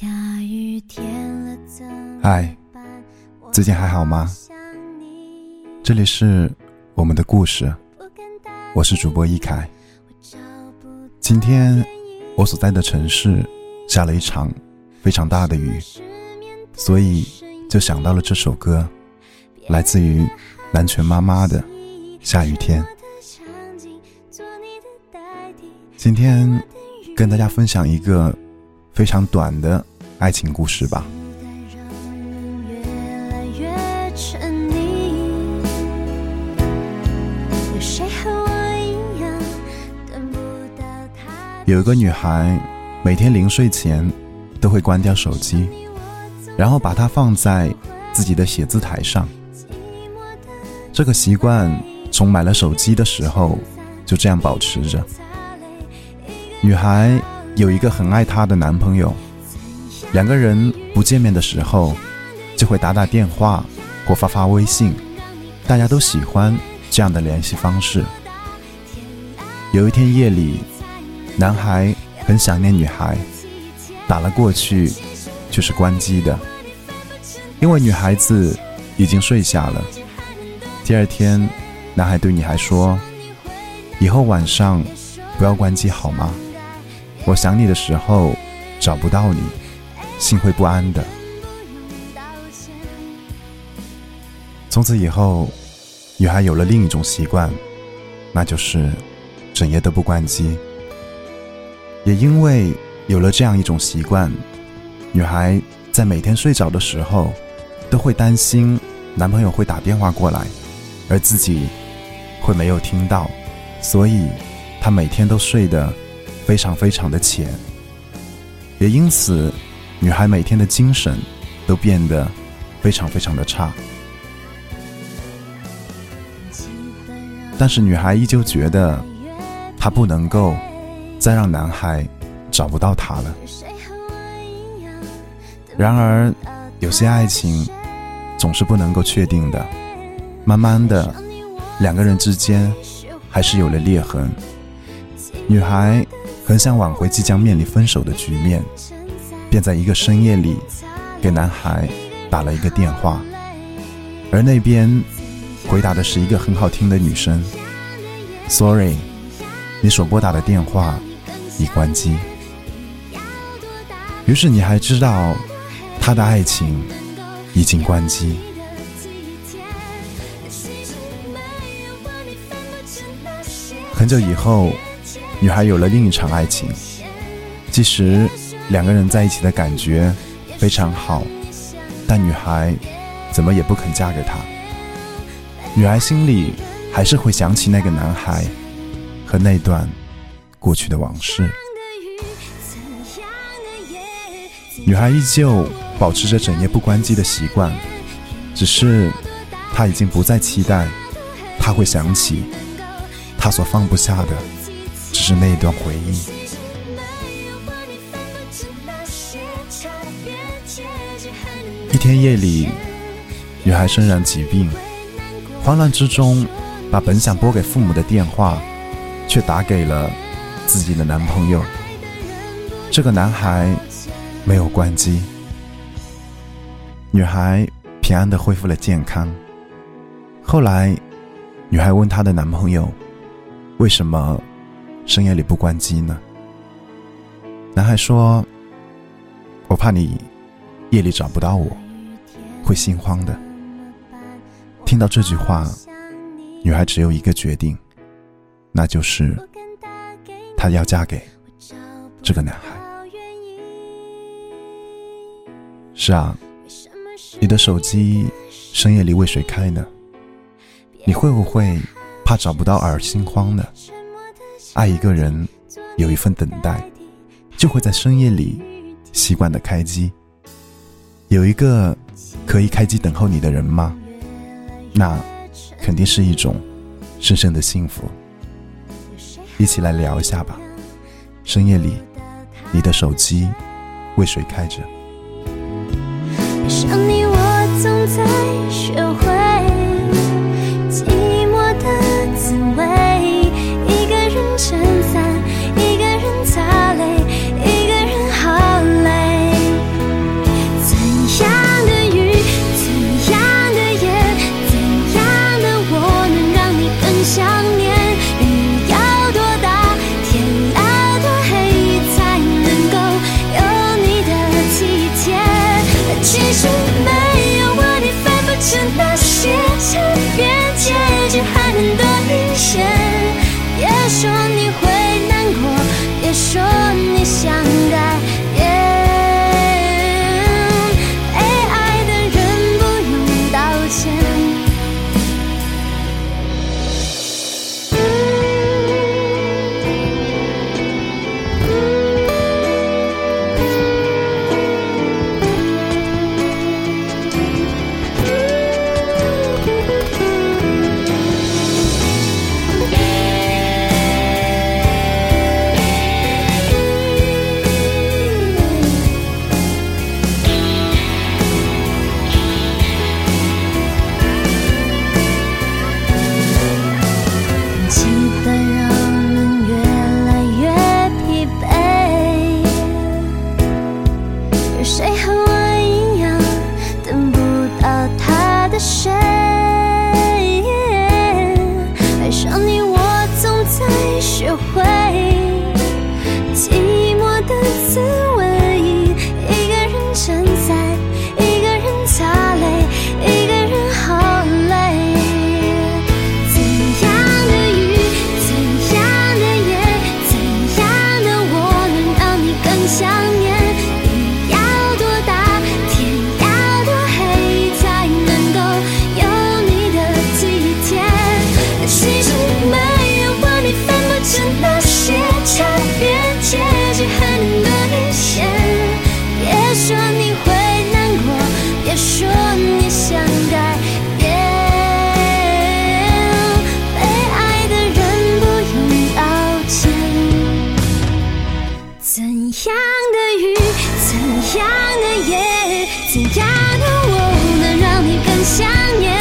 下雨天了怎嗨，最近还好吗？这里是我们的故事，我是主播一凯。今天我所在的城市下了一场非常大的雨，所以就想到了这首歌，来自于南拳妈妈的《下雨天》。今天跟大家分享一个非常短的爱情故事吧。有一个女孩，每天临睡前都会关掉手机，然后把它放在自己的写字台上。这个习惯从买了手机的时候就这样保持着。女孩有一个很爱她的男朋友，两个人不见面的时候就会打打电话或发发微信，大家都喜欢这样的联系方式。有一天夜里，男孩很想念女孩，打了过去，却是关机的，因为女孩子已经睡下了。第二天，男孩对女孩说：“以后晚上不要关机好吗？我想你的时候找不到你，心会不安的。”从此以后，女孩有了另一种习惯，那就是整夜都不关机。也因为有了这样一种习惯，女孩在每天睡着的时候，都会担心男朋友会打电话过来，而自己会没有听到，所以她每天都睡得非常非常的浅。也因此，女孩每天的精神都变得非常非常的差。但是女孩依旧觉得，她不能够。再让男孩找不到她了。然而，有些爱情总是不能够确定的。慢慢的，两个人之间还是有了裂痕。女孩很想挽回即将面临分手的局面，便在一个深夜里给男孩打了一个电话，而那边回答的是一个很好听的女生：“Sorry，你所拨打的电话。”已关机。于是你还知道，他的爱情已经关机。很久以后，女孩有了另一场爱情。即使两个人在一起的感觉非常好，但女孩怎么也不肯嫁给他。女孩心里还是会想起那个男孩和那段。过去的往事，女孩依旧保持着整夜不关机的习惯，只是她已经不再期待他会想起，她所放不下的只是那一段回忆。一天夜里，女孩身染疾病，慌乱之中，把本想拨给父母的电话，却打给了。自己的男朋友，这个男孩没有关机，女孩平安的恢复了健康。后来，女孩问她的男朋友：“为什么深夜里不关机呢？”男孩说：“我怕你夜里找不到我，会心慌的。”听到这句话，女孩只有一个决定，那就是。她要嫁给这个男孩。是啊，你的手机深夜里为谁开呢？你会不会怕找不到而心慌呢？爱一个人有一份等待，就会在深夜里习惯的开机。有一个可以开机等候你的人吗？那肯定是一种深深的幸福。一起来聊一下吧。深夜里，你的手机为谁开着？想你，我总在学会说样的雨，怎样的夜，怎样的我能让你更想念？